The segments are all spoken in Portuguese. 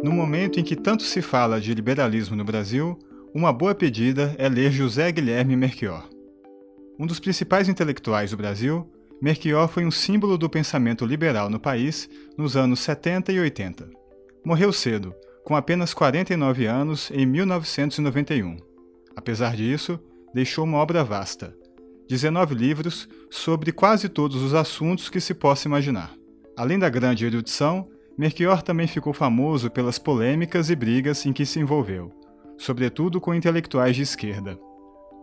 No momento em que tanto se fala de liberalismo no Brasil, uma boa pedida é ler José Guilherme Merchior. Um dos principais intelectuais do Brasil, Merchior foi um símbolo do pensamento liberal no país nos anos 70 e 80. Morreu cedo, com apenas 49 anos, em 1991. Apesar disso, deixou uma obra vasta, 19 livros sobre quase todos os assuntos que se possa imaginar. Além da grande erudição, Merchior também ficou famoso pelas polêmicas e brigas em que se envolveu, sobretudo com intelectuais de esquerda.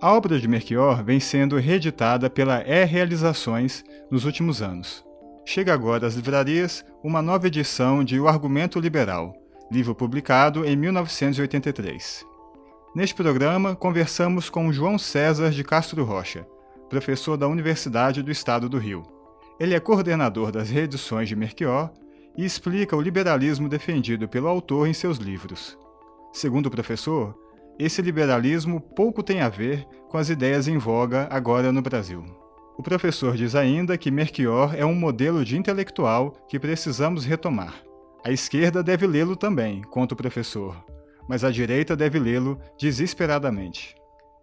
A obra de Merchior vem sendo reeditada pela E Realizações nos últimos anos. Chega agora às livrarias uma nova edição de O Argumento Liberal, livro publicado em 1983. Neste programa, conversamos com João César de Castro Rocha, professor da Universidade do Estado do Rio. Ele é coordenador das reedições de Merchior e explica o liberalismo defendido pelo autor em seus livros. Segundo o professor, esse liberalismo pouco tem a ver com as ideias em voga agora no Brasil. O professor diz ainda que Merchior é um modelo de intelectual que precisamos retomar. A esquerda deve lê-lo também, conta o professor, mas a direita deve lê-lo desesperadamente.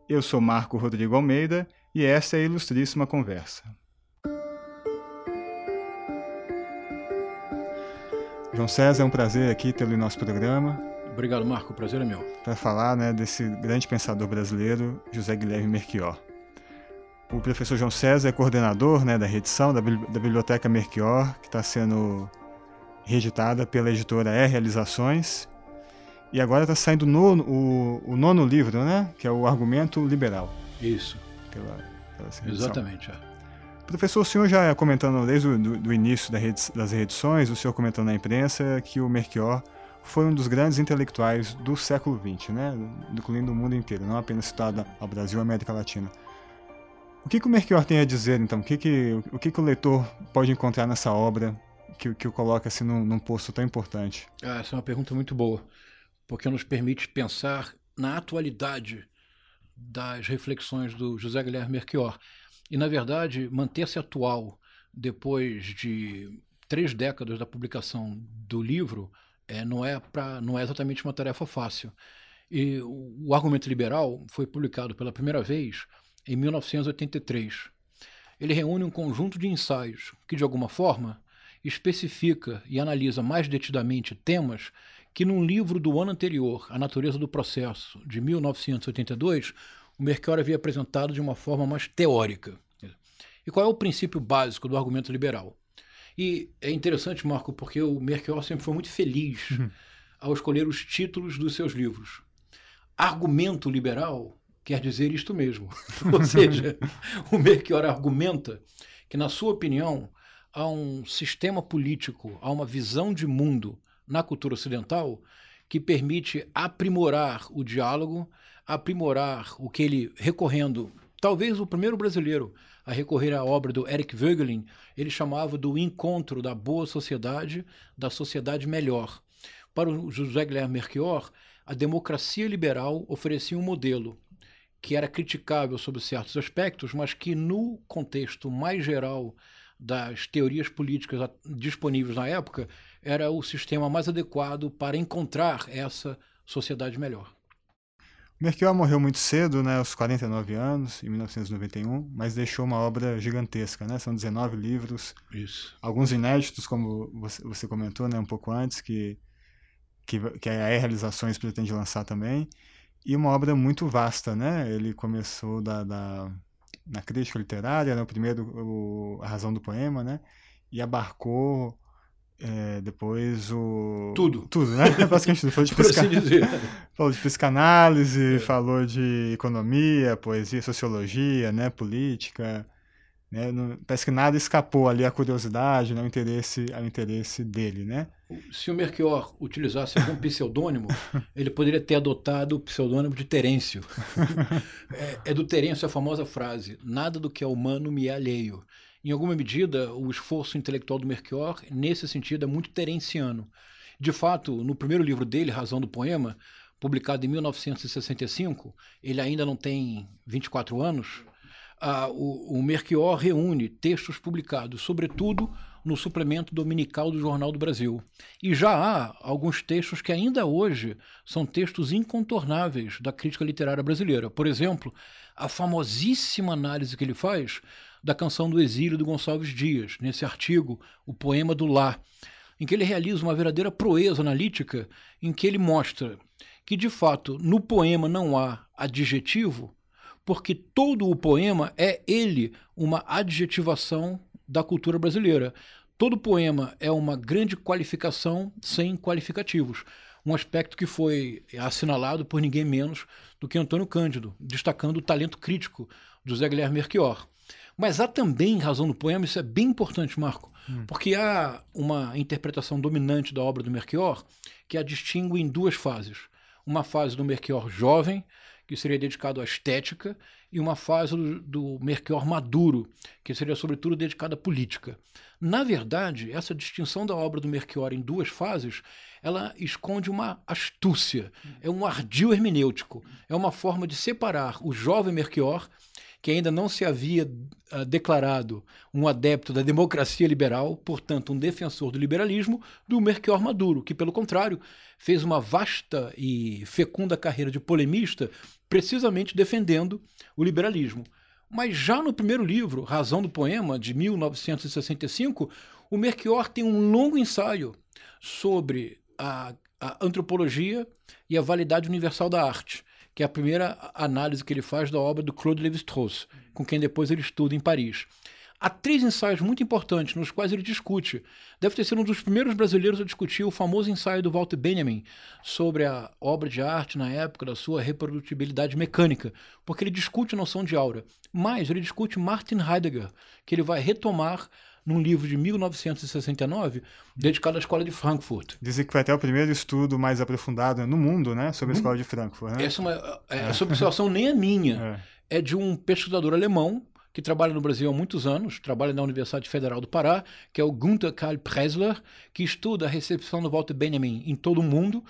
Eu sou Marco Rodrigo Almeida e essa é a ilustríssima conversa. João César, é um prazer aqui tê-lo em nosso programa. Obrigado, Marco. O prazer é meu. Para falar né, desse grande pensador brasileiro, José Guilherme Merchior. O professor João César é coordenador né, da reedição da, da Biblioteca Merchior, que está sendo reeditada pela editora E Realizações. E agora está saindo no, o, o, nono livro, né, que é o Argumento Liberal. Isso. Pela, pela Exatamente. É. Professor, o senhor já comentando desde o do, do início das reedições, o senhor comentando na imprensa que o Merchior foi um dos grandes intelectuais do século XX, né? incluindo o mundo inteiro, não apenas citado ao Brasil e América Latina. O que, que o Merchior tem a dizer, então? O que, que, o, que, que o leitor pode encontrar nessa obra que, que o coloca assim, num, num posto tão importante? Ah, essa é uma pergunta muito boa, porque nos permite pensar na atualidade das reflexões do José Guilherme Merchior. E, na verdade, manter-se atual depois de três décadas da publicação do livro é, não, é pra, não é exatamente uma tarefa fácil. E o, Argumento Liberal foi publicado pela primeira vez em 1983. Ele reúne um conjunto de ensaios que, de alguma forma, especifica e analisa mais detidamente temas que, num livro do ano anterior, A Natureza do Processo, de 1982, o Mercure havia apresentado de uma forma mais teórica. E qual é o princípio básico do argumento liberal? E é interessante, Marco, porque o Merkel sempre foi muito feliz uhum. ao escolher os títulos dos seus livros. Argumento liberal quer dizer isto mesmo. Ou seja, o Merkel argumenta que, na sua opinião, há um sistema político, há uma visão de mundo na cultura ocidental que permite aprimorar o diálogo, aprimorar o que ele, recorrendo, talvez o primeiro brasileiro a recorrer à obra do Eric Voegelin, ele chamava do encontro da boa sociedade, da sociedade melhor. Para o José Guilherme Merchior, a democracia liberal oferecia um modelo que era criticável sob certos aspectos, mas que no contexto mais geral das teorias políticas disponíveis na época, era o sistema mais adequado para encontrar essa sociedade melhor. Merchior morreu muito cedo, né, aos 49 anos, em 1991, mas deixou uma obra gigantesca, né? São 19 livros. Isso. Alguns inéditos, como você, você comentou, né, um pouco antes, que, que, que a Realizações pretende lançar também. E uma obra muito vasta, né? Ele começou da, da na crítica literária, né, o primeiro, o, A Razão do Poema, né? E abarcou é, depois o. Tudo. Tudo, né? Basicamente tudo. Falou de, psica... assim falou de psicanálise, é. falou de economia, poesia, sociologia, né? política. Né? Não... Parece que nada escapou ali à curiosidade, né? ao, interesse, ao interesse dele, né? Se o Merchior utilizasse algum pseudônimo, ele poderia ter adotado o pseudônimo de Terêncio. é, é do Terêncio a famosa frase: Nada do que é humano me é alheio. Em alguma medida, o esforço intelectual do Merchior, nesse sentido, é muito terenciano. De fato, no primeiro livro dele, Razão do Poema, publicado em 1965, ele ainda não tem 24 anos, o, o reúne textos publicados, sobretudo no suplemento dominical do Jornal do Brasil. E já há alguns textos que ainda hoje são textos incontornáveis da crítica literária brasileira. Por exemplo, a famosíssima análise que ele faz da canção do exílio do Gonçalves Dias, nesse artigo, O Poema do Lá, em que ele realiza uma verdadeira proeza analítica, em que ele mostra que, de fato, no poema não há adjetivo, porque todo o poema é ele uma adjetivação da cultura brasileira. Todo poema é uma grande qualificação sem qualificativos. Um aspecto que foi assinalado por ninguém menos do que Antônio Cândido, destacando o talento crítico do Zé Guilherme Merchior. Mas há também razão no poema, isso é bem importante, Marco, hum. porque há uma interpretação dominante da obra do Merchior que a distingue em duas fases. Uma fase do Merchior jovem, que seria dedicado à estética, e uma fase do, do Merchior maduro, que seria sobretudo dedicada à política. Na verdade, essa distinção da obra do Merchior em duas fases, ela esconde uma astúcia, é um ardil hermenêutico, é uma forma de separar o jovem Merchior que ainda não se havia uh, declarado um adepto da democracia liberal, portanto, um defensor do liberalismo, do Melchior Maduro, que, pelo contrário, fez uma vasta e fecunda carreira de polemista, precisamente defendendo o liberalismo. Mas já no primeiro livro, Razão do Poema, de 1965, o Melchior tem um longo ensaio sobre a, a antropologia e a validade universal da arte que é a primeira análise que ele faz da obra do Claude Lévi-Strauss, com quem depois ele estuda em Paris. Há três ensaios muito importantes nos quais ele discute. Deve ter sido um dos primeiros brasileiros a discutir o famoso ensaio do Walter Benjamin sobre a obra de arte na época da sua reprodutibilidade mecânica, porque ele discute a noção de aura. Mas ele discute Martin Heidegger, que ele vai retomar num livro de 1969 dedicado à Escola de Frankfurt. Dizem que foi até o primeiro estudo mais aprofundado no mundo né, sobre a Escola de Frankfurt. Né? Essa, é uma, é, essa observação nem é minha, é. é de um pesquisador alemão que trabalha no Brasil há muitos anos, trabalha na Universidade Federal do Pará, que é o Gunther Karl Pressler, que estuda a recepção do Walter Benjamin em todo o mundo.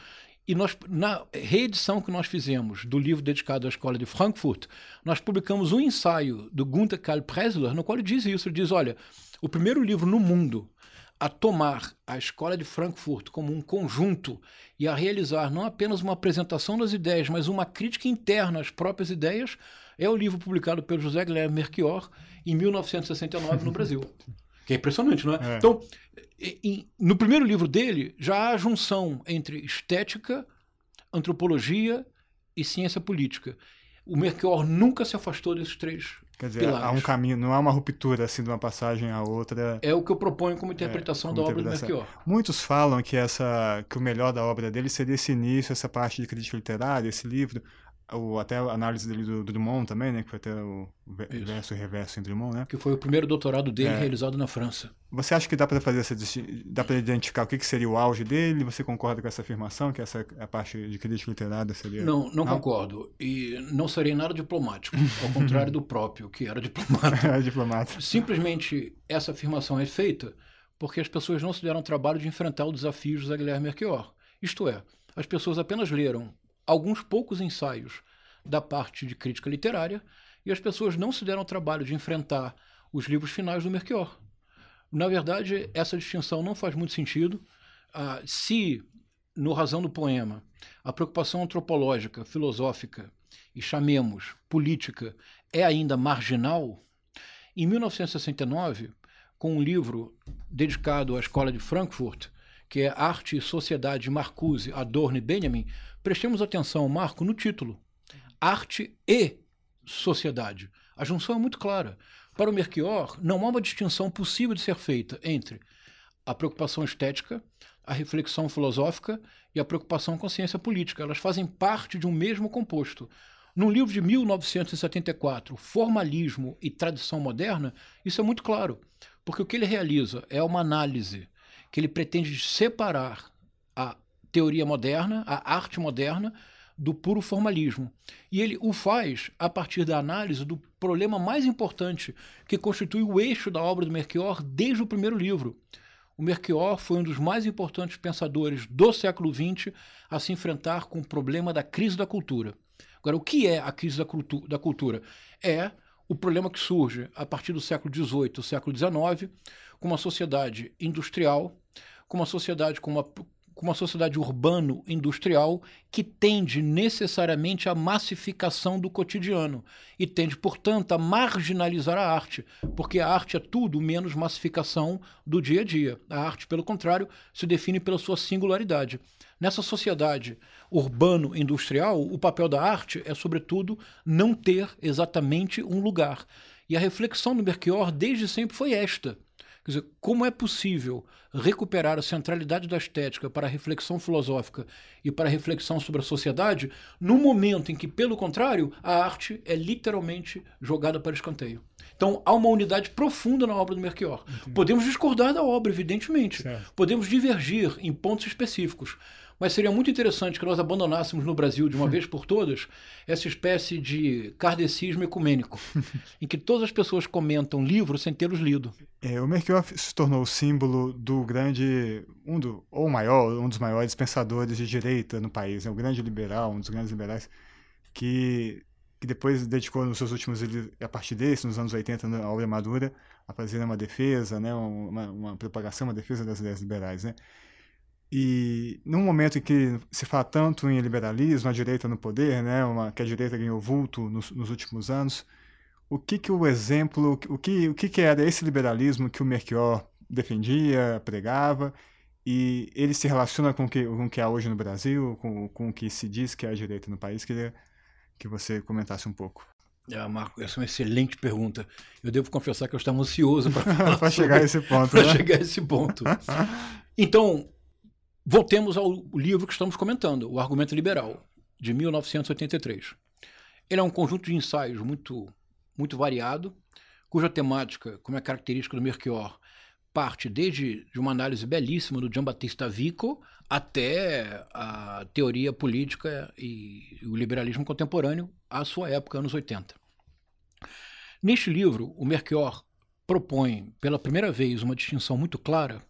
E nós, na reedição que nós fizemos do livro dedicado à Escola de Frankfurt, nós publicamos um ensaio do Gunther Karl Pressler, no qual ele diz isso. Ele diz: olha, o primeiro livro no mundo a tomar a Escola de Frankfurt como um conjunto e a realizar não apenas uma apresentação das ideias, mas uma crítica interna às próprias ideias, é o livro publicado pelo José Guilherme Merchior em 1969 no Brasil. Que é impressionante, não é? é. Então, em, no primeiro livro dele, já há a junção entre estética, antropologia e ciência política. O Merchior nunca se afastou desses três Quer dizer, pilares. há um caminho, não há uma ruptura assim de uma passagem à outra. É o que eu proponho como interpretação é, como da obra do Melchior. Muitos falam que essa que o melhor da obra dele seria esse início, essa parte de crítica literária, esse livro, o, até a análise dele do, do Drummond também, né? Que foi até o verso e reverso em Drummond, né? Que foi o primeiro doutorado dele é. realizado na França. Você acha que dá para fazer essa dá para identificar o que, que seria o auge dele? Você concorda com essa afirmação que essa a parte de crítica literária seria? Não, não, não? concordo e não serei nada diplomático, ao contrário do próprio que era diplomata. é diplomata. Simplesmente essa afirmação é feita porque as pessoas não se deram trabalho de enfrentar o desafio de José Guilherme Merchior. Isto é, as pessoas apenas leram alguns poucos ensaios da parte de crítica literária e as pessoas não se deram trabalho de enfrentar os livros finais do Melchior. Na verdade, essa distinção não faz muito sentido. Ah, se, no Razão do Poema, a preocupação antropológica, filosófica e chamemos política é ainda marginal, em 1969, com um livro dedicado à Escola de Frankfurt, que é Arte e Sociedade de Marcuse, Adorno e Benjamin, prestemos atenção, Marco, no título. Arte e Sociedade. A junção é muito clara. Para o Merchior, não há uma distinção possível de ser feita entre a preocupação estética, a reflexão filosófica e a preocupação com a ciência política. Elas fazem parte de um mesmo composto. Num livro de 1974, Formalismo e Tradição Moderna, isso é muito claro, porque o que ele realiza é uma análise que ele pretende separar a teoria moderna, a arte moderna, do puro formalismo. E ele o faz a partir da análise do problema mais importante que constitui o eixo da obra do Merchior desde o primeiro livro. O Merchior foi um dos mais importantes pensadores do século XX a se enfrentar com o problema da crise da cultura. Agora, o que é a crise da, cultu da cultura? É o problema que surge a partir do século XVIII, século XIX, com uma sociedade industrial, com uma sociedade com uma, com uma sociedade urbano-industrial que tende necessariamente à massificação do cotidiano e tende, portanto, a marginalizar a arte, porque a arte é tudo menos massificação do dia a dia. A arte, pelo contrário, se define pela sua singularidade. Nessa sociedade urbano-industrial, o papel da arte é, sobretudo, não ter exatamente um lugar. E a reflexão do Belchior desde sempre foi esta Quer dizer, como é possível recuperar a centralidade da estética para a reflexão filosófica e para a reflexão sobre a sociedade, no momento em que, pelo contrário, a arte é literalmente jogada para escanteio? Então, há uma unidade profunda na obra do Melchior. Podemos discordar da obra, evidentemente. Certo. Podemos divergir em pontos específicos. Mas seria muito interessante que nós abandonássemos no Brasil, de uma vez por todas, essa espécie de kardecismo ecumênico, em que todas as pessoas comentam livros sem tê-los lido. É, o Melchior se tornou o símbolo do grande, um do, ou maior, um dos maiores pensadores de direita no país, né? o grande liberal, um dos grandes liberais, que, que depois dedicou nos seus últimos a partir desse, nos anos 80, a obra madura, a fazer uma defesa, né? uma, uma propagação, uma defesa das ideias liberais. Né? E num momento em que se fala tanto em liberalismo, a direita no poder, né, uma, que a direita ganhou vulto nos, nos últimos anos, o que que o exemplo, o que, o que que era esse liberalismo que o Melchior defendia, pregava, e ele se relaciona com o que, com o que há hoje no Brasil, com, com o que se diz que é a direita no país? Queria que você comentasse um pouco. É, Marco, essa é uma excelente pergunta. Eu devo confessar que eu estava ansioso para chegar a esse ponto. Para né? chegar a esse ponto. Então, Voltemos ao livro que estamos comentando, O Argumento Liberal, de 1983. Ele é um conjunto de ensaios muito, muito variado, cuja temática, como é característica do Melchior, parte desde de uma análise belíssima do Giambattista Vico até a teoria política e o liberalismo contemporâneo à sua época, anos 80. Neste livro, o Melchior propõe pela primeira vez uma distinção muito clara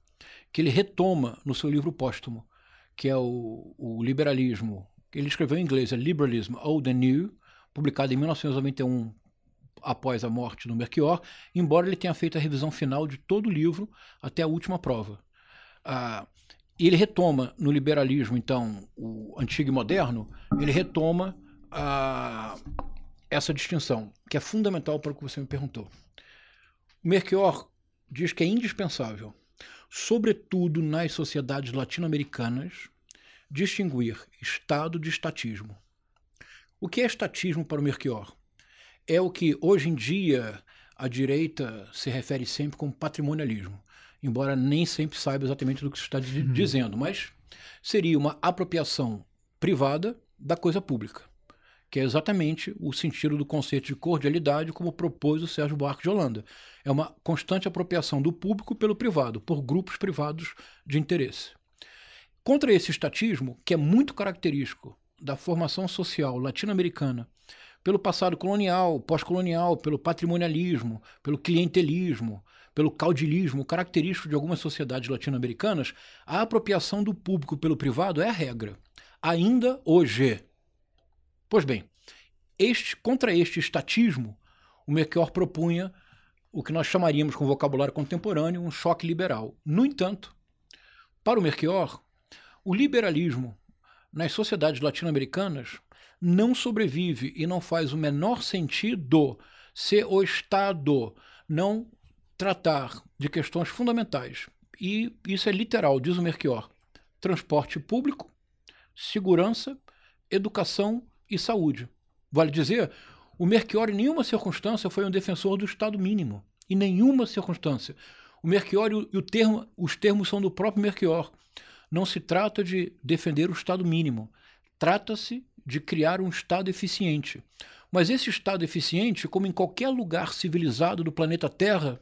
que ele retoma no seu livro póstumo, que é o, o Liberalismo. Ele escreveu em inglês, é Liberalism Old and New, publicado em 1991 após a morte do Melchior, embora ele tenha feito a revisão final de todo o livro até a última prova. Ah, ele retoma no liberalismo, então, o antigo e moderno, ele retoma ah, essa distinção, que é fundamental para o que você me perguntou. O Melchior diz que é indispensável sobretudo nas sociedades latino-americanas, distinguir Estado de estatismo. O que é estatismo para o Melchior? É o que hoje em dia a direita se refere sempre como patrimonialismo, embora nem sempre saiba exatamente do que se está uhum. dizendo, mas seria uma apropriação privada da coisa pública que é exatamente o sentido do conceito de cordialidade como propôs o Sérgio Buarque de Holanda. É uma constante apropriação do público pelo privado, por grupos privados de interesse. Contra esse estatismo, que é muito característico da formação social latino-americana, pelo passado colonial, pós-colonial, pelo patrimonialismo, pelo clientelismo, pelo caudilismo característico de algumas sociedades latino-americanas, a apropriação do público pelo privado é a regra. Ainda hoje, Pois bem, este, contra este estatismo, o Melchior propunha o que nós chamaríamos com vocabulário contemporâneo um choque liberal. No entanto, para o Melchior, o liberalismo nas sociedades latino-americanas não sobrevive e não faz o menor sentido se o Estado não tratar de questões fundamentais. E isso é literal, diz o Melchior: transporte público, segurança, educação e saúde. Vale dizer, o Melchior em nenhuma circunstância foi um defensor do Estado mínimo. Em nenhuma circunstância. O Melchior e o termo, os termos são do próprio Melchior. Não se trata de defender o Estado mínimo. Trata-se de criar um Estado eficiente. Mas esse Estado eficiente, como em qualquer lugar civilizado do planeta Terra,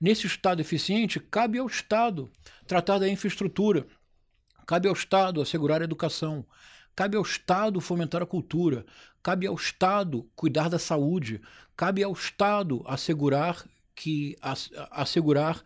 nesse Estado eficiente, cabe ao Estado tratar da infraestrutura, cabe ao Estado assegurar a educação, Cabe ao Estado fomentar a cultura, cabe ao Estado cuidar da saúde, cabe ao Estado assegurar que assegurar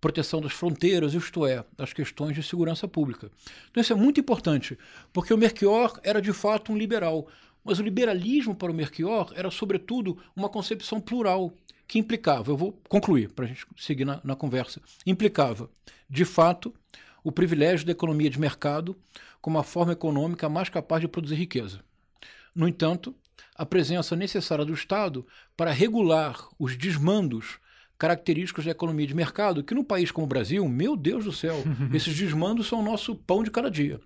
proteção das fronteiras, isto é, das questões de segurança pública. Então isso é muito importante, porque o Melchior era de fato um liberal, Mas o liberalismo para o Melchior era, sobretudo, uma concepção plural, que implicava, eu vou concluir para a gente seguir na, na conversa, implicava, de fato, o privilégio da economia de mercado como a forma econômica mais capaz de produzir riqueza. No entanto, a presença necessária do Estado para regular os desmandos característicos da economia de mercado, que no país como o Brasil, meu Deus do céu, esses desmandos são o nosso pão de cada dia.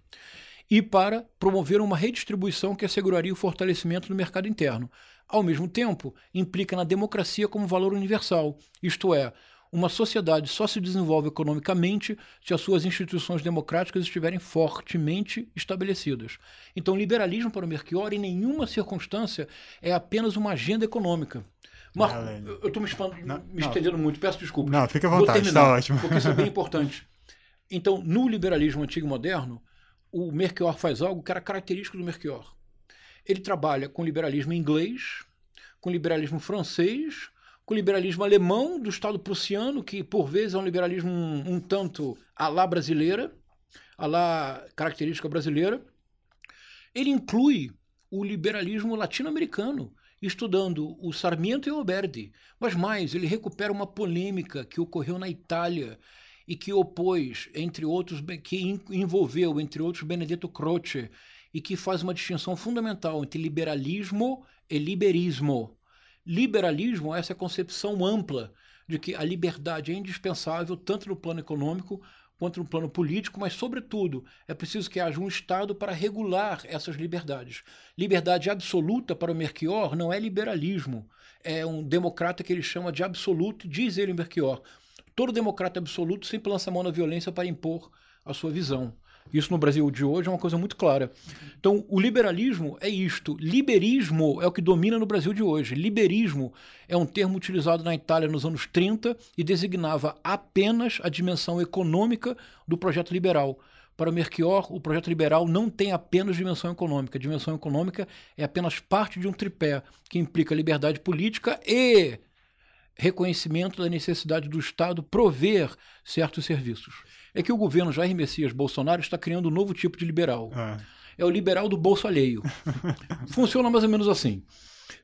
E para promover uma redistribuição que asseguraria o fortalecimento do mercado interno. Ao mesmo tempo, implica na democracia como valor universal, isto é, uma sociedade só se desenvolve economicamente se as suas instituições democráticas estiverem fortemente estabelecidas. Então, liberalismo para o Melchior, em nenhuma circunstância, é apenas uma agenda econômica. Marco, eu estou me, me estendendo muito, peço desculpas. Não, fica à vontade, está ótimo. Porque isso é bem importante. Então, no liberalismo antigo e moderno, o Melchior faz algo que era característico do Melchior. Ele trabalha com liberalismo inglês, com liberalismo francês, com o liberalismo alemão do Estado prussiano, que por vezes é um liberalismo um, um tanto à la brasileira, à la característica brasileira. Ele inclui o liberalismo latino-americano, estudando o Sarmiento e o Alberti. Mas mais, ele recupera uma polêmica que ocorreu na Itália e que opôs, entre outros, que envolveu, entre outros, Benedetto Croce, e que faz uma distinção fundamental entre liberalismo e liberismo. Liberalismo é essa concepção ampla de que a liberdade é indispensável tanto no plano econômico quanto no plano político, mas, sobretudo, é preciso que haja um Estado para regular essas liberdades. Liberdade absoluta para o Melchior não é liberalismo, é um democrata que ele chama de absoluto, diz ele Melchior. Todo democrata absoluto sempre lança a mão na violência para impor a sua visão. Isso no Brasil de hoje é uma coisa muito clara. Então, o liberalismo é isto. Liberismo é o que domina no Brasil de hoje. Liberismo é um termo utilizado na Itália nos anos 30 e designava apenas a dimensão econômica do projeto liberal. Para Melchior, o projeto liberal não tem apenas dimensão econômica. A dimensão econômica é apenas parte de um tripé que implica liberdade política e reconhecimento da necessidade do Estado prover certos serviços é que o governo Jair Messias Bolsonaro está criando um novo tipo de liberal. É, é o liberal do bolso alheio. Funciona mais ou menos assim.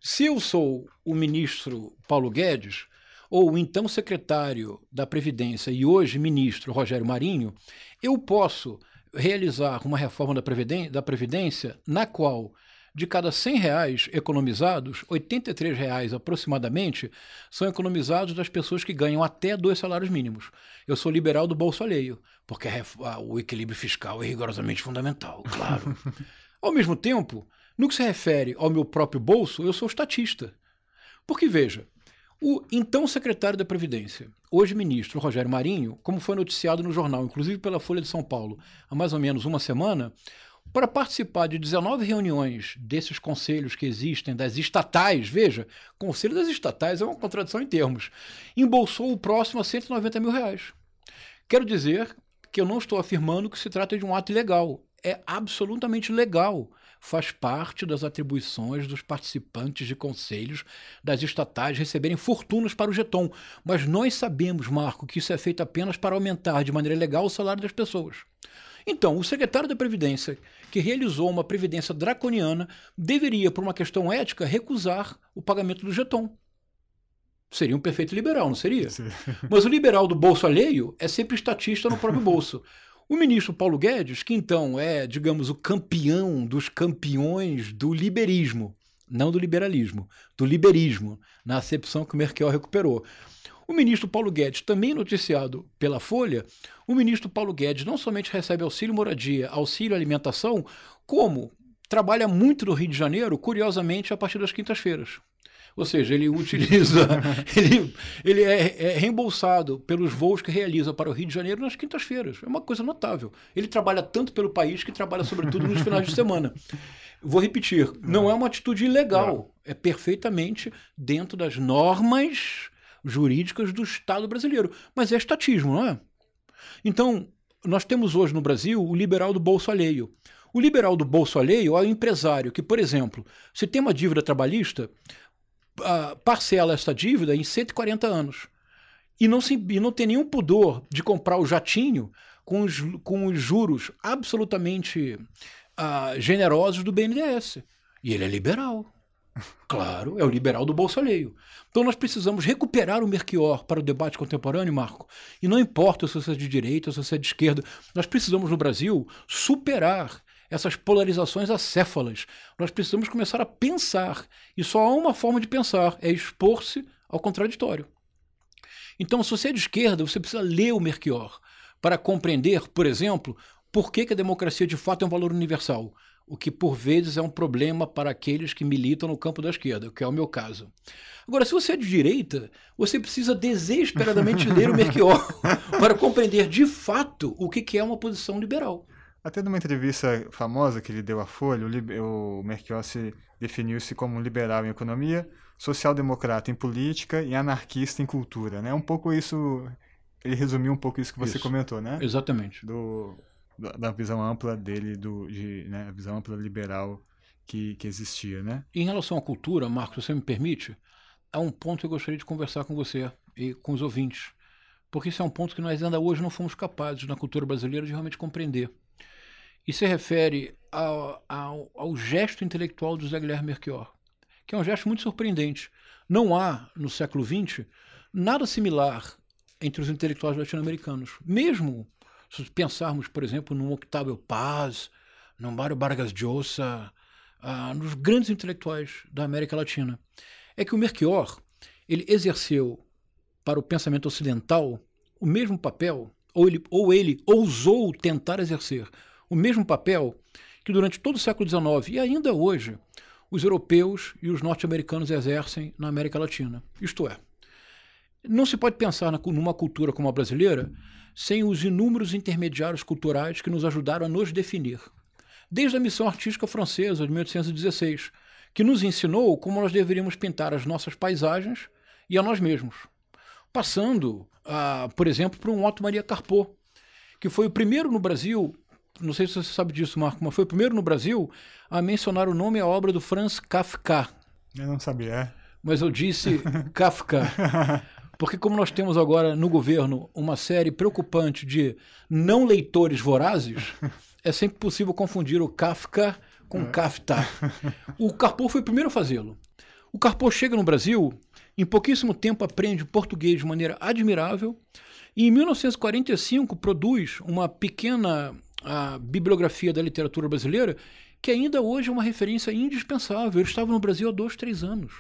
Se eu sou o ministro Paulo Guedes, ou o então secretário da Previdência e hoje ministro Rogério Marinho, eu posso realizar uma reforma da Previdência, da Previdência na qual de cada 100 reais economizados, 83 reais aproximadamente são economizados das pessoas que ganham até dois salários mínimos. Eu sou liberal do bolso alheio, porque o equilíbrio fiscal é rigorosamente fundamental, claro. ao mesmo tempo, no que se refere ao meu próprio bolso, eu sou estatista. Porque, veja, o então secretário da Previdência, hoje ministro Rogério Marinho, como foi noticiado no jornal, inclusive pela Folha de São Paulo, há mais ou menos uma semana, para participar de 19 reuniões desses conselhos que existem, das estatais, veja, conselho das estatais é uma contradição em termos, embolsou o próximo a 190 mil reais. Quero dizer que eu não estou afirmando que se trata de um ato ilegal. É absolutamente legal. Faz parte das atribuições dos participantes de conselhos das estatais receberem fortunas para o jeton. Mas nós sabemos, Marco, que isso é feito apenas para aumentar de maneira legal o salário das pessoas. Então, o secretário da Previdência, que realizou uma previdência draconiana, deveria, por uma questão ética, recusar o pagamento do jeton. Seria um perfeito liberal, não seria? Sim. Mas o liberal do bolso alheio é sempre estatista no próprio bolso. O ministro Paulo Guedes, que então é, digamos, o campeão dos campeões do liberismo, não do liberalismo, do liberismo, na acepção que o Merkel recuperou. O ministro Paulo Guedes, também noticiado pela Folha, o ministro Paulo Guedes não somente recebe auxílio moradia, auxílio alimentação, como trabalha muito no Rio de Janeiro, curiosamente, a partir das quintas-feiras. Ou seja, ele utiliza, ele, ele é, é, reembolsado pelos voos que realiza para o Rio de Janeiro nas quintas-feiras. É uma coisa notável. Ele trabalha tanto pelo país que trabalha, sobretudo, nos finais de semana. Vou repetir: não é uma atitude ilegal. É perfeitamente dentro das normas jurídicas do Estado brasileiro. Mas é estatismo, não é? Então, nós temos hoje no Brasil o liberal do bolso alheio. O liberal do bolso alheio é o empresário que, por exemplo, se tem uma dívida trabalhista, uh, parcela essa dívida em 140 anos. E não, se, e não tem nenhum pudor de comprar o jatinho com os, com os juros absolutamente uh, generosos do BNDES. E ele é liberal. Claro, é o liberal do bolso alheio. Então nós precisamos recuperar o Merquior para o debate contemporâneo, Marco. E não importa se você é de direita se você é de esquerda, nós precisamos no Brasil superar essas polarizações acéfalas. Nós precisamos começar a pensar. E só há uma forma de pensar: é expor-se ao contraditório. Então, se você é de esquerda, você precisa ler o Merquior para compreender, por exemplo, por que, que a democracia de fato é um valor universal o que por vezes é um problema para aqueles que militam no campo da esquerda, que é o meu caso. Agora, se você é de direita, você precisa desesperadamente ler o Merchior para compreender de fato o que é uma posição liberal. Até numa entrevista famosa que ele deu à Folha, o, o Merchior se definiu-se como liberal em economia, social-democrata em política e anarquista em cultura. Né? Um pouco isso, ele resumiu um pouco isso que você isso. comentou, né? Exatamente. Do, da visão ampla dele, do, de, né, a visão ampla liberal que, que existia, né? Em relação à cultura, Marcos, você me permite, há um ponto que eu gostaria de conversar com você e com os ouvintes, porque esse é um ponto que nós ainda hoje não fomos capazes na cultura brasileira de realmente compreender. E se refere ao, ao, ao gesto intelectual do José Guilherme Merchior, que é um gesto muito surpreendente. Não há, no século XX, nada similar entre os intelectuais latino-americanos. Mesmo se pensarmos, por exemplo, num Octavio Paz, no Mário Vargas Llosa, ah, nos grandes intelectuais da América Latina, é que o Merchior ele exerceu para o pensamento ocidental o mesmo papel, ou ele, ou ele ousou tentar exercer o mesmo papel que durante todo o século XIX e ainda hoje os europeus e os norte-americanos exercem na América Latina. Isto é, não se pode pensar numa cultura como a brasileira sem os inúmeros intermediários culturais que nos ajudaram a nos definir. Desde a missão artística francesa de 1816, que nos ensinou como nós deveríamos pintar as nossas paisagens e a nós mesmos. Passando, a, por exemplo, por um Otto Maria Carpot, que foi o primeiro no Brasil, não sei se você sabe disso, Marco, mas foi o primeiro no Brasil a mencionar o nome e a obra do Franz Kafka. Eu não sabia. É. Mas eu disse Kafka. Porque, como nós temos agora no governo uma série preocupante de não leitores vorazes, é sempre possível confundir o Kafka com é. Kafta. O Carpo foi o primeiro a fazê-lo. O Carpo chega no Brasil, em pouquíssimo tempo aprende português de maneira admirável, e em 1945 produz uma pequena bibliografia da literatura brasileira que ainda hoje é uma referência indispensável. Ele estava no Brasil há dois, três anos.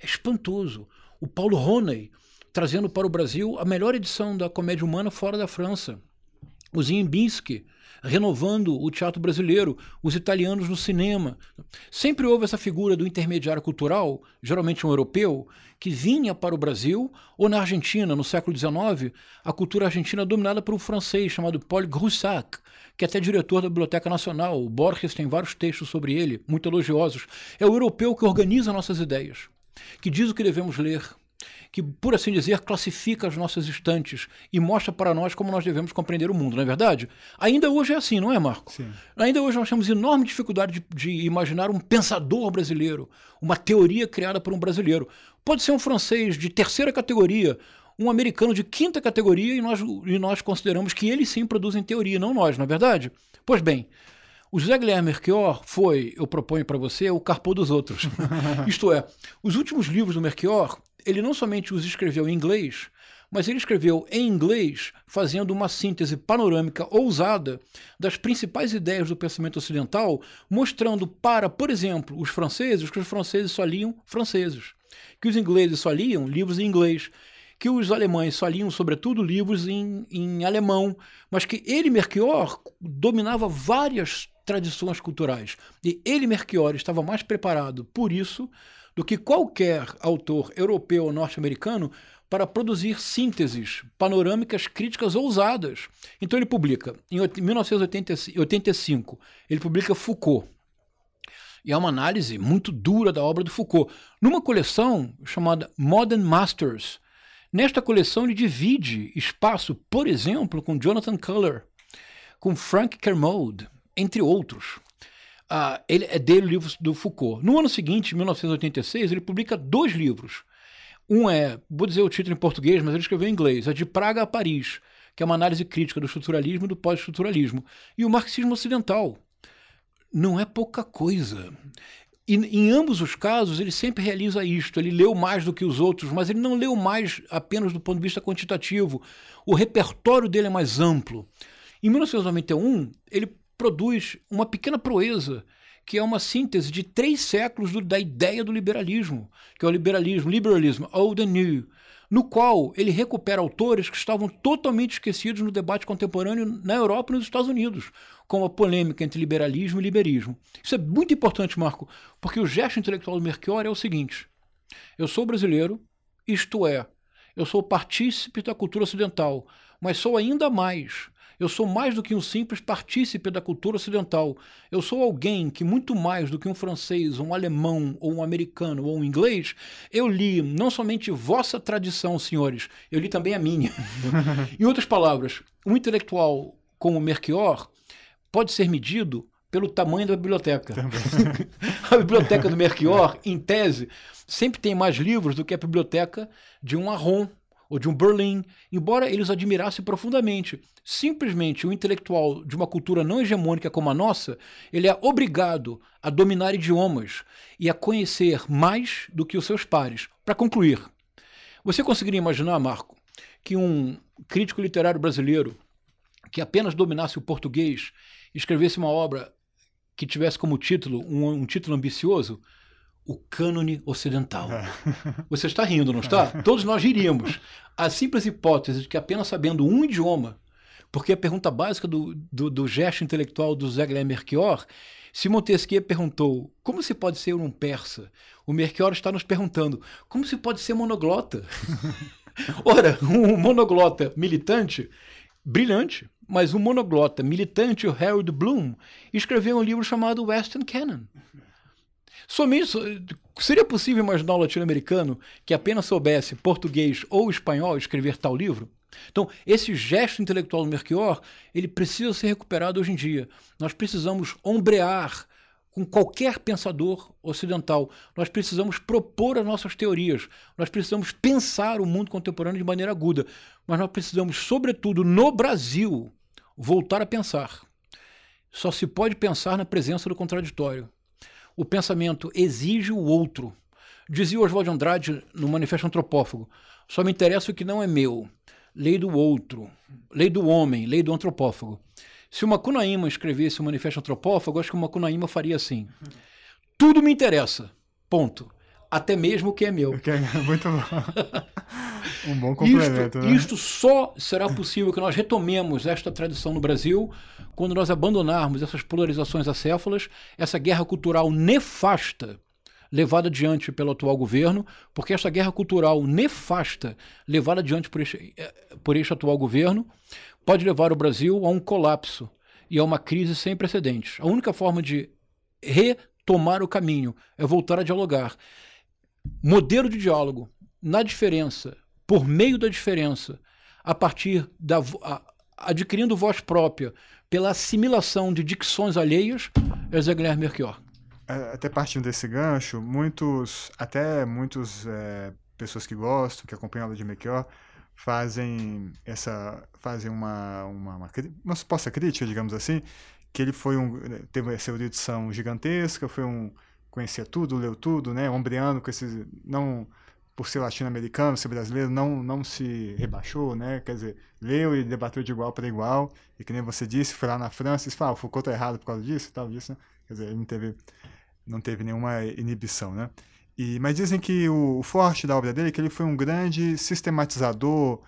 É espantoso. O Paulo Roney, trazendo para o Brasil a melhor edição da comédia humana fora da França. O Ziembinski, renovando o teatro brasileiro, os italianos no cinema. Sempre houve essa figura do intermediário cultural, geralmente um europeu, que vinha para o Brasil, ou na Argentina, no século XIX, a cultura argentina dominada por um francês chamado Paul Groussac, que é até diretor da Biblioteca Nacional. O Borges tem vários textos sobre ele, muito elogiosos. É o europeu que organiza nossas ideias, que diz o que devemos ler, que, por assim dizer, classifica as nossas estantes e mostra para nós como nós devemos compreender o mundo, não é verdade? Ainda hoje é assim, não é, Marco? Sim. Ainda hoje nós temos enorme dificuldade de, de imaginar um pensador brasileiro, uma teoria criada por um brasileiro. Pode ser um francês de terceira categoria, um americano de quinta categoria e nós, e nós consideramos que eles sim produzem teoria, não nós, não é verdade? Pois bem, o José Guilherme Merchior foi, eu proponho para você, o carpô dos outros. Isto é, os últimos livros do Merchior ele não somente os escreveu em inglês, mas ele escreveu em inglês, fazendo uma síntese panorâmica ousada das principais ideias do pensamento ocidental, mostrando para, por exemplo, os franceses que os franceses só liam franceses, que os ingleses só liam livros em inglês, que os alemães só liam, sobretudo, livros em, em alemão, mas que ele, Merchior, dominava várias tradições culturais. E ele, Merchior, estava mais preparado, por isso, do que qualquer autor europeu ou norte-americano para produzir sínteses panorâmicas críticas ousadas. Então ele publica, em 1985, ele publica Foucault. E é uma análise muito dura da obra do Foucault, numa coleção chamada Modern Masters. Nesta coleção ele divide espaço, por exemplo, com Jonathan Culler, com Frank Kermode, entre outros. Ah, ele é dele o livro do Foucault. No ano seguinte, 1986, ele publica dois livros. Um é, vou dizer o título em português, mas ele escreveu em inglês, é De Praga a Paris, que é uma análise crítica do estruturalismo e do pós-estruturalismo. E o marxismo ocidental. Não é pouca coisa. E em ambos os casos, ele sempre realiza isto. Ele leu mais do que os outros, mas ele não leu mais apenas do ponto de vista quantitativo. O repertório dele é mais amplo. Em 1991, ele produz uma pequena proeza, que é uma síntese de três séculos do, da ideia do liberalismo, que é o liberalismo, liberalismo old and new, no qual ele recupera autores que estavam totalmente esquecidos no debate contemporâneo na Europa e nos Estados Unidos, como a polêmica entre liberalismo e liberismo. Isso é muito importante, Marco, porque o gesto intelectual do Melchior é o seguinte: eu sou brasileiro, isto é, eu sou partícipe da cultura ocidental, mas sou ainda mais eu sou mais do que um simples partícipe da cultura ocidental. Eu sou alguém que, muito mais do que um francês, um alemão, ou um americano, ou um inglês, eu li não somente vossa tradição, senhores, eu li também a minha. em outras palavras, um intelectual como Merchior pode ser medido pelo tamanho da biblioteca. a biblioteca do Merchior, em tese, sempre tem mais livros do que a biblioteca de um Arron ou de um Berlim, embora eles admirassem profundamente. Simplesmente o intelectual de uma cultura não hegemônica como a nossa, ele é obrigado a dominar idiomas e a conhecer mais do que os seus pares. Para concluir, você conseguiria imaginar, Marco, que um crítico literário brasileiro que apenas dominasse o português escrevesse uma obra que tivesse como título um, um título ambicioso? O cânone ocidental. É. Você está rindo, não está? Todos nós riríamos. A simples hipótese de que apenas sabendo um idioma, porque a pergunta básica do, do, do gesto intelectual do Zé Guilherme Merchior, se Montesquieu perguntou como se pode ser um persa, o Merchior está nos perguntando como se pode ser monoglota. Ora, um monoglota militante, brilhante, mas um monoglota militante, o Harold Bloom, escreveu um livro chamado Western Canon. Somente seria possível imaginar um latino-americano que apenas soubesse português ou espanhol escrever tal livro? Então, esse gesto intelectual do Melchior, ele precisa ser recuperado hoje em dia. Nós precisamos ombrear com qualquer pensador ocidental. Nós precisamos propor as nossas teorias. Nós precisamos pensar o mundo contemporâneo de maneira aguda. Mas nós precisamos, sobretudo no Brasil, voltar a pensar. Só se pode pensar na presença do contraditório o pensamento exige o outro. Dizia Oswald de Andrade no Manifesto Antropófago: só me interessa o que não é meu. Lei do outro, lei do homem, lei do antropófago. Se o Macunaíma escrevesse o Manifesto Antropófago, acho que o Macunaíma faria assim: tudo me interessa, ponto. Até mesmo o que é meu. É muito bom. um bom complemento. Isto, né? isto só será possível que nós retomemos esta tradição no Brasil quando nós abandonarmos essas polarizações acéfalas, essa guerra cultural nefasta levada adiante pelo atual governo, porque esta guerra cultural nefasta levada adiante por este, eh, por este atual governo pode levar o Brasil a um colapso e a uma crise sem precedentes. A única forma de retomar o caminho é voltar a dialogar. Modelo de diálogo na diferença, por meio da diferença, a partir da a, adquirindo voz própria, pela assimilação de dicções alheias, é Zé Guilherme Melchior. É, até partindo desse gancho, muitos, até muitas é, pessoas que gostam, que acompanham a aula de Melchior, fazem essa, fazem uma, uma, uma, uma suposta crítica, digamos assim, que ele foi um, teve essa erudição gigantesca, foi um, conhecia tudo, leu tudo, né, ombreando com esses, não por ser latino-americano, ser brasileiro, não, não se rebaixou, né? Quer dizer, leu e debateu de igual para igual. E que nem você disse, foi lá na França e falou, ah, o Foucault tá errado por causa disso tal, disso, né? Quer dizer, ele não teve, não teve nenhuma inibição, né? E, mas dizem que o, o forte da obra dele é que ele foi um grande sistematizador,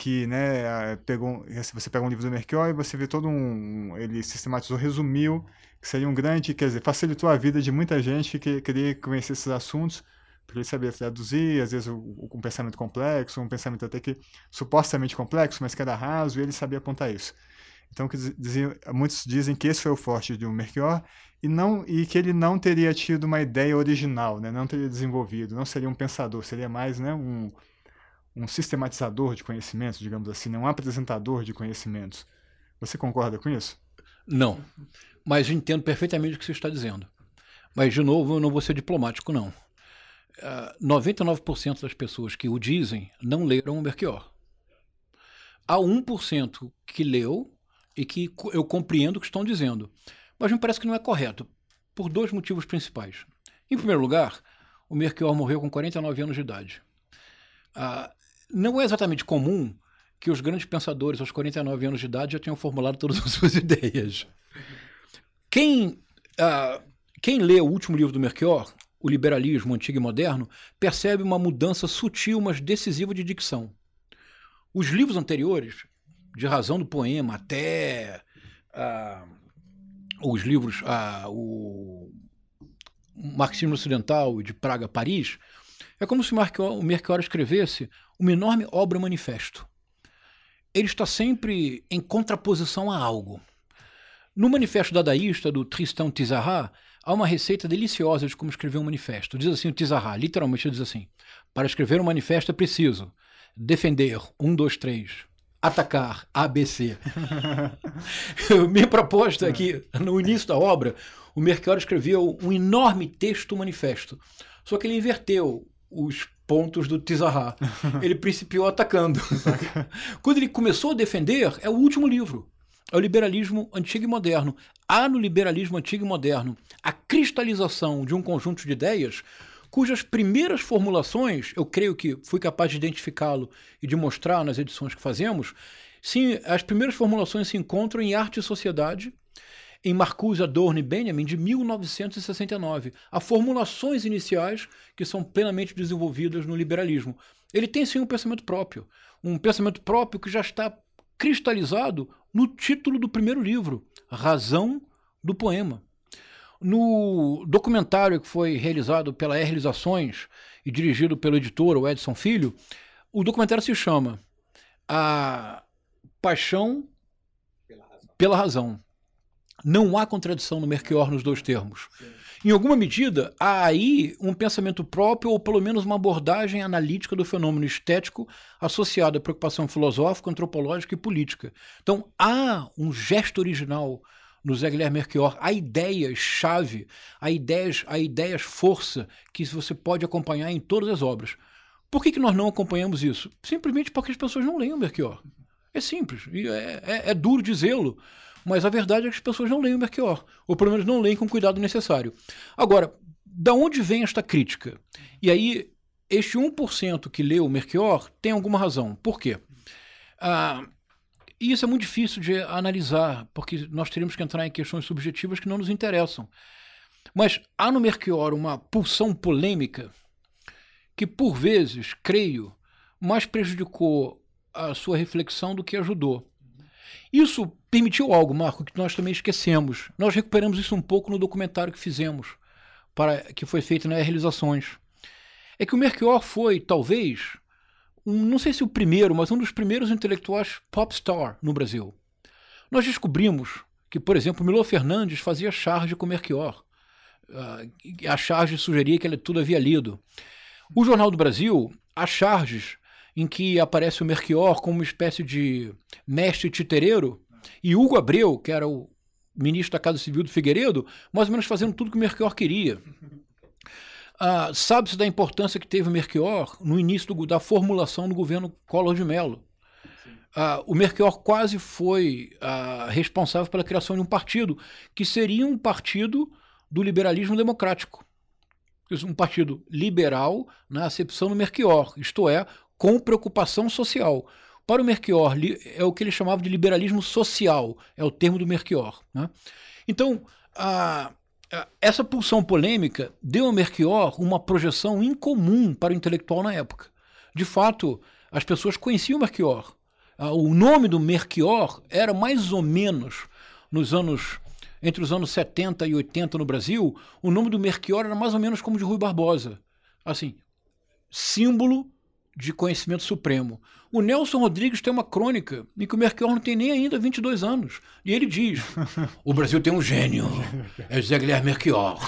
que, né, pegou, você pega um livro do Merchior e você vê todo um, ele sistematizou, resumiu, que seria um grande, quer dizer, facilitou a vida de muita gente que queria conhecer esses assuntos, porque ele sabia traduzir, às vezes um pensamento complexo, um pensamento até que supostamente complexo, mas que era raso, e ele sabia apontar isso. Então, que dizia, muitos dizem que esse foi o forte de um Melchior e não e que ele não teria tido uma ideia original, né? não teria desenvolvido, não seria um pensador, seria mais né, um, um sistematizador de conhecimentos, digamos assim, né? um apresentador de conhecimentos. Você concorda com isso? Não, mas entendo perfeitamente o que você está dizendo. Mas, de novo, eu não vou ser diplomático, não. 99% ah, das pessoas que o dizem não leram o Melchior. Há 1% que leu e que eu compreendo o que estão dizendo. Mas me parece que não é correto, por dois motivos principais. Em primeiro lugar, o Melchior morreu com 49 anos de idade. Ah, não é exatamente comum que os grandes pensadores aos 49 anos de idade já tenham formulado todas as suas ideias. Quem, ah, quem lê o último livro do Melchior, O Liberalismo Antigo e Moderno, percebe uma mudança sutil, mas decisiva de dicção. Os livros anteriores, de razão do poema até ah, os livros, ah, o Marxismo Ocidental e de Praga Paris, é como se o Mercado escrevesse uma enorme obra manifesto. Ele está sempre em contraposição a algo. No manifesto dadaísta do Tristan Tizarra, há uma receita deliciosa de como escrever um manifesto. Diz assim o Tizarra, literalmente diz assim: para escrever um manifesto é preciso defender, um, dois, três, atacar, ABC. Minha proposta é que, no início da obra, o Mercado escreveu um enorme texto manifesto. Só que ele inverteu os pontos do Tizarra. Ele principiou atacando. Quando ele começou a defender, é o último livro. É o liberalismo antigo e moderno. Há no liberalismo antigo e moderno a cristalização de um conjunto de ideias cujas primeiras formulações, eu creio que fui capaz de identificá-lo e de mostrar nas edições que fazemos, sim, as primeiras formulações se encontram em Arte e Sociedade, em Marcuse, Adorno e Benjamin, de 1969. Há formulações iniciais que são plenamente desenvolvidas no liberalismo. Ele tem sim um pensamento próprio, um pensamento próprio que já está cristalizado no título do primeiro livro, Razão do Poema. No documentário que foi realizado pela R Realizações e dirigido pelo editor, o Edson Filho, o documentário se chama A Paixão pela Razão. Pela razão. Não há contradição no Merchior nos dois termos. Em alguma medida, há aí um pensamento próprio, ou pelo menos uma abordagem analítica do fenômeno estético associado à preocupação filosófica, antropológica e política. Então, há um gesto original no Zé Guilherme Merchior, há ideias-chave, há ideias, há ideias que você pode acompanhar em todas as obras. Por que, que nós não acompanhamos isso? Simplesmente porque as pessoas não leem o Merchior. É simples, é, é, é duro dizê-lo, mas a verdade é que as pessoas não leem o Merchior, ou pelo menos não leem com o cuidado necessário. Agora, da onde vem esta crítica? E aí, este 1% que lê o Merchior tem alguma razão. Por quê? Ah, e isso é muito difícil de analisar, porque nós teríamos que entrar em questões subjetivas que não nos interessam. Mas há no Merchior uma pulsão polêmica que, por vezes, creio, mais prejudicou a sua reflexão do que ajudou. Isso permitiu algo, Marco, que nós também esquecemos. Nós recuperamos isso um pouco no documentário que fizemos, para que foi feito nas realizações. É que o Merchior foi, talvez, um, não sei se o primeiro, mas um dos primeiros intelectuais popstar no Brasil. Nós descobrimos que, por exemplo, Milo Fernandes fazia charge com Merchior. Uh, a charge sugeria que ele tudo havia lido. O Jornal do Brasil, há charges em que aparece o Merchior como uma espécie de mestre titereiro, e Hugo Abreu, que era o ministro da Casa Civil do Figueiredo, mais ou menos fazendo tudo que o Merchior queria. Ah, Sabe-se da importância que teve o Merchior no início do, da formulação do governo Collor de Mello. Ah, o Merchior quase foi ah, responsável pela criação de um partido que seria um partido do liberalismo democrático. Um partido liberal na acepção do Merchior, isto é, com preocupação social. Para o Merchior, é o que ele chamava de liberalismo social, é o termo do Merchior. Né? Então, a, essa pulsão polêmica deu a Merchior uma projeção incomum para o intelectual na época. De fato, as pessoas conheciam o Merchior. Ah, o nome do Merchior era mais ou menos nos anos entre os anos 70 e 80 no Brasil, o nome do Merchior era mais ou menos como o de Rui Barbosa. Assim, símbolo de conhecimento supremo. O Nelson Rodrigues tem uma crônica em que o Merchior não tem nem ainda 22 anos. E ele diz: o Brasil tem um gênio, é José Guilherme Merchior.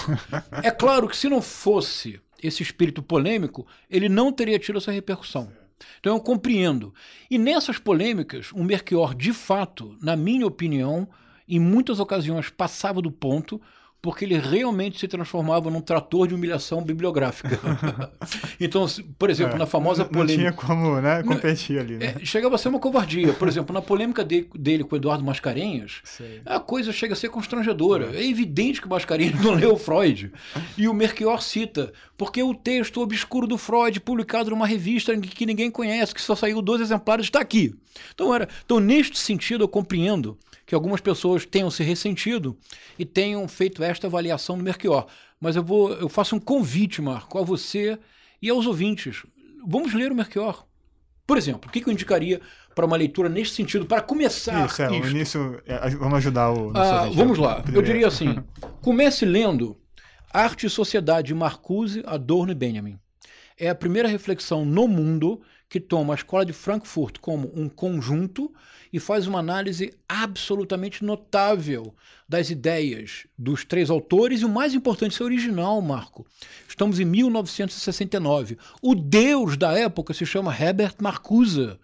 É claro que se não fosse esse espírito polêmico, ele não teria tido essa repercussão. Então eu compreendo. E nessas polêmicas, o Merchior, de fato, na minha opinião, em muitas ocasiões passava do ponto, porque ele realmente se transformava num trator de humilhação bibliográfica. então, por exemplo, é, na famosa polêmica. Não tinha como né, competir ali. Né? É, chegava a ser uma covardia. Por exemplo, na polêmica de, dele com o Eduardo Mascarenhas, Sei. a coisa chega a ser constrangedora. É, é evidente que o Mascarenhas não leu Freud. E o Merchior cita, porque o texto obscuro do Freud, publicado numa revista que ninguém conhece, que só saiu dois exemplares, está aqui. Então, era, então, neste sentido, eu compreendo que algumas pessoas tenham se ressentido e tenham feito esta avaliação do Merchior. Mas eu vou, eu faço um convite, Marco, a você e aos ouvintes. Vamos ler o Merchior. Por exemplo, o que, eu indicaria para uma leitura neste sentido, para começar isso? É, o início, é, vamos ajudar o. Ah, vamos lá. Eu diria assim: comece lendo Arte e Sociedade, Marcuse, Adorno e Benjamin. É a primeira reflexão no mundo que toma a escola de Frankfurt como um conjunto e faz uma análise absolutamente notável das ideias dos três autores e o mais importante, seu original, Marco. Estamos em 1969. O deus da época se chama Herbert Marcuse.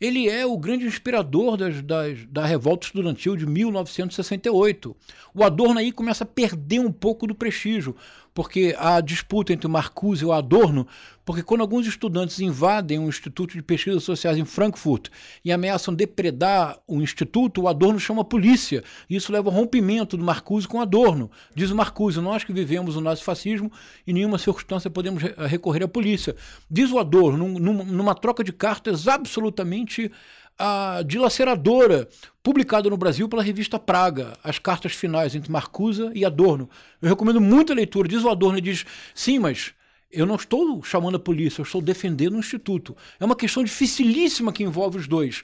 Ele é o grande inspirador das, das, da revolta estudantil de 1968. O Adorno aí começa a perder um pouco do prestígio, porque a disputa entre o Marcuse e o Adorno, porque quando alguns estudantes invadem um instituto de pesquisas sociais em Frankfurt e ameaçam depredar o instituto, o Adorno chama a polícia. Isso leva ao rompimento do Marcuse com Adorno. Diz o Marcuse, nós que vivemos o nazifascismo, em nenhuma circunstância podemos recorrer à polícia. Diz o Adorno, num, numa troca de cartas absolutamente a dilaceradora, publicada no Brasil pela revista Praga, as cartas finais entre Marcusa e Adorno. Eu recomendo muito a leitura. Diz o Adorno diz: sim, mas eu não estou chamando a polícia, eu estou defendendo o Instituto. É uma questão dificilíssima que envolve os dois.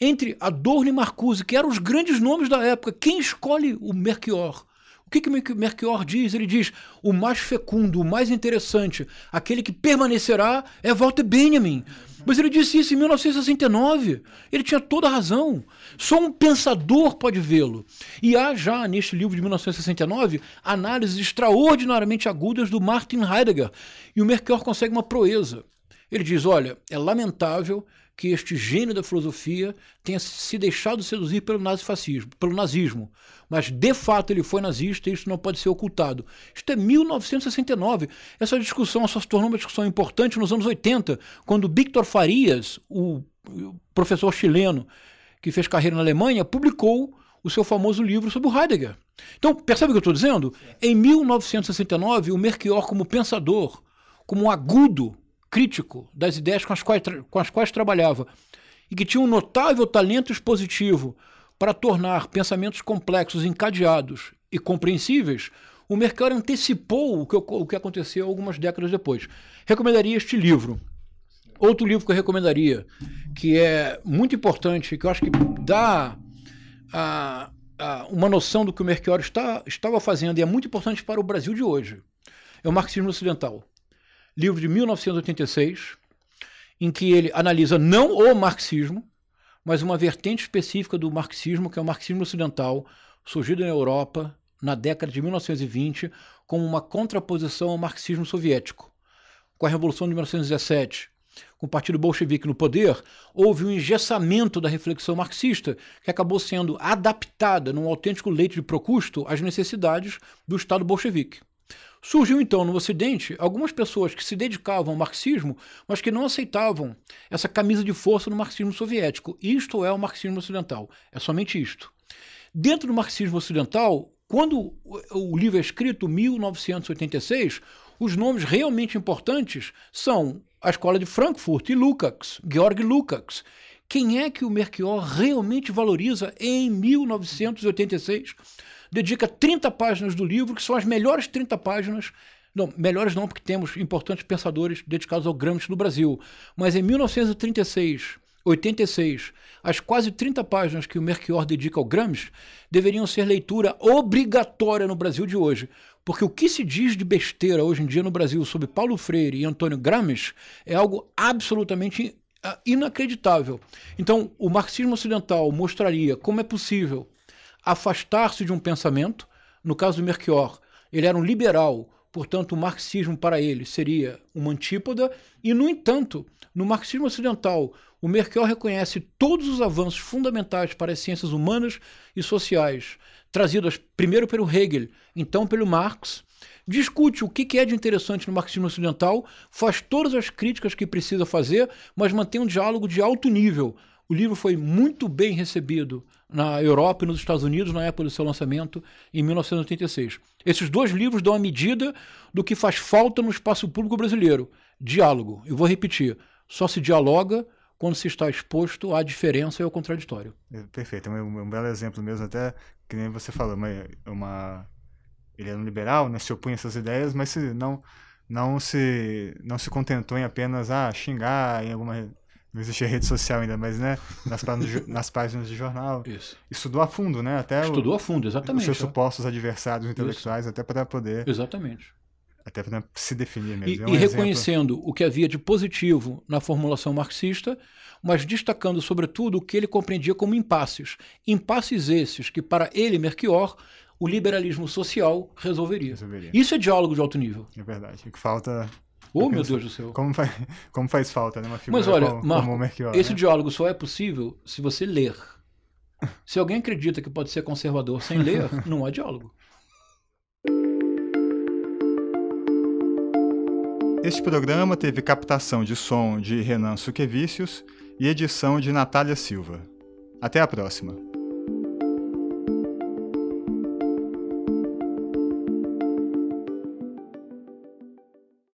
Entre Adorno e Marcuse, que eram os grandes nomes da época, quem escolhe o Merchior? O que, que Merchior diz? Ele diz: o mais fecundo, o mais interessante, aquele que permanecerá é Walter Benjamin. Mas ele disse isso em 1969. Ele tinha toda a razão. Só um pensador pode vê-lo. E há já, neste livro de 1969, análises extraordinariamente agudas do Martin Heidegger. E o Merkel consegue uma proeza. Ele diz: olha, é lamentável que este gênio da filosofia tenha se deixado seduzir pelo nazifascismo, pelo nazismo. Mas de fato ele foi nazista e isso não pode ser ocultado. Isto é 1969. Essa discussão só se tornou uma discussão importante nos anos 80, quando Victor Farias, o professor chileno que fez carreira na Alemanha, publicou o seu famoso livro sobre o Heidegger. Então, percebe o que eu estou dizendo? Em 1969, o Merchior, como pensador, como um agudo crítico das ideias com as quais, com as quais trabalhava e que tinha um notável talento expositivo para tornar pensamentos complexos, encadeados e compreensíveis, o Mercado antecipou o que, o que aconteceu algumas décadas depois. Recomendaria este livro. Outro livro que eu recomendaria, que é muito importante, que eu acho que dá a, a, uma noção do que o Mercado está, estava fazendo e é muito importante para o Brasil de hoje, é o Marxismo Ocidental livro de 1986, em que ele analisa não o marxismo, mas uma vertente específica do marxismo, que é o marxismo ocidental, surgido na Europa na década de 1920, como uma contraposição ao marxismo soviético. Com a Revolução de 1917, com o Partido Bolchevique no poder, houve um engessamento da reflexão marxista, que acabou sendo adaptada num autêntico leite de Procusto às necessidades do Estado bolchevique. Surgiu então no Ocidente algumas pessoas que se dedicavam ao marxismo, mas que não aceitavam essa camisa de força do marxismo soviético. Isto é o marxismo ocidental. É somente isto. Dentro do marxismo ocidental, quando o livro é escrito, 1986, os nomes realmente importantes são a escola de Frankfurt e Lukács, Georg Lukács. Quem é que o Merchior realmente valoriza em 1986? Dedica 30 páginas do livro, que são as melhores 30 páginas. Não, melhores não, porque temos importantes pensadores dedicados ao Gramsci no Brasil. Mas em 1936, 86, as quase 30 páginas que o Merchior dedica ao Gramsci deveriam ser leitura obrigatória no Brasil de hoje. Porque o que se diz de besteira hoje em dia no Brasil sobre Paulo Freire e Antônio Gramsci é algo absolutamente ah, inacreditável. Então, o marxismo ocidental mostraria como é possível afastar-se de um pensamento. No caso do Merchior, ele era um liberal Portanto, o marxismo para ele seria uma antípoda, e, no entanto, no marxismo ocidental, o Merkel reconhece todos os avanços fundamentais para as ciências humanas e sociais, trazidos primeiro pelo Hegel, então pelo Marx, discute o que é de interessante no marxismo ocidental, faz todas as críticas que precisa fazer, mas mantém um diálogo de alto nível. O livro foi muito bem recebido na Europa e nos Estados Unidos na época do seu lançamento, em 1986. Esses dois livros dão a medida do que faz falta no espaço público brasileiro: diálogo. Eu vou repetir: só se dialoga quando se está exposto à diferença e ao contraditório. É, perfeito, é um, um belo exemplo mesmo, até que nem você falou, uma, uma ele era um liberal, né, se opunha a essas ideias, mas se não não se não se contentou em apenas ah, xingar em alguma não existia rede social ainda, mas né, nas, páginas, nas páginas de jornal. Isso. Estudou a fundo, né? Até Estudou o, a fundo, exatamente. Os seus supostos adversários intelectuais, Isso. até para poder. Exatamente. Até para se definir mesmo. E, é um e reconhecendo o que havia de positivo na formulação marxista, mas destacando, sobretudo, o que ele compreendia como impasses. Impasses esses que, para ele, Merchior, o liberalismo social resolveria. resolveria. Isso é diálogo de alto nível. É verdade. O que falta Oh, meu Deus do céu. Como faz, como faz falta, né? Uma figura Mas olha, como, Marco, como Merchior, esse né? diálogo só é possível se você ler. Se alguém acredita que pode ser conservador sem ler, não há diálogo. Este programa teve captação de som de Renan Suquevicius e edição de Natália Silva. Até a próxima.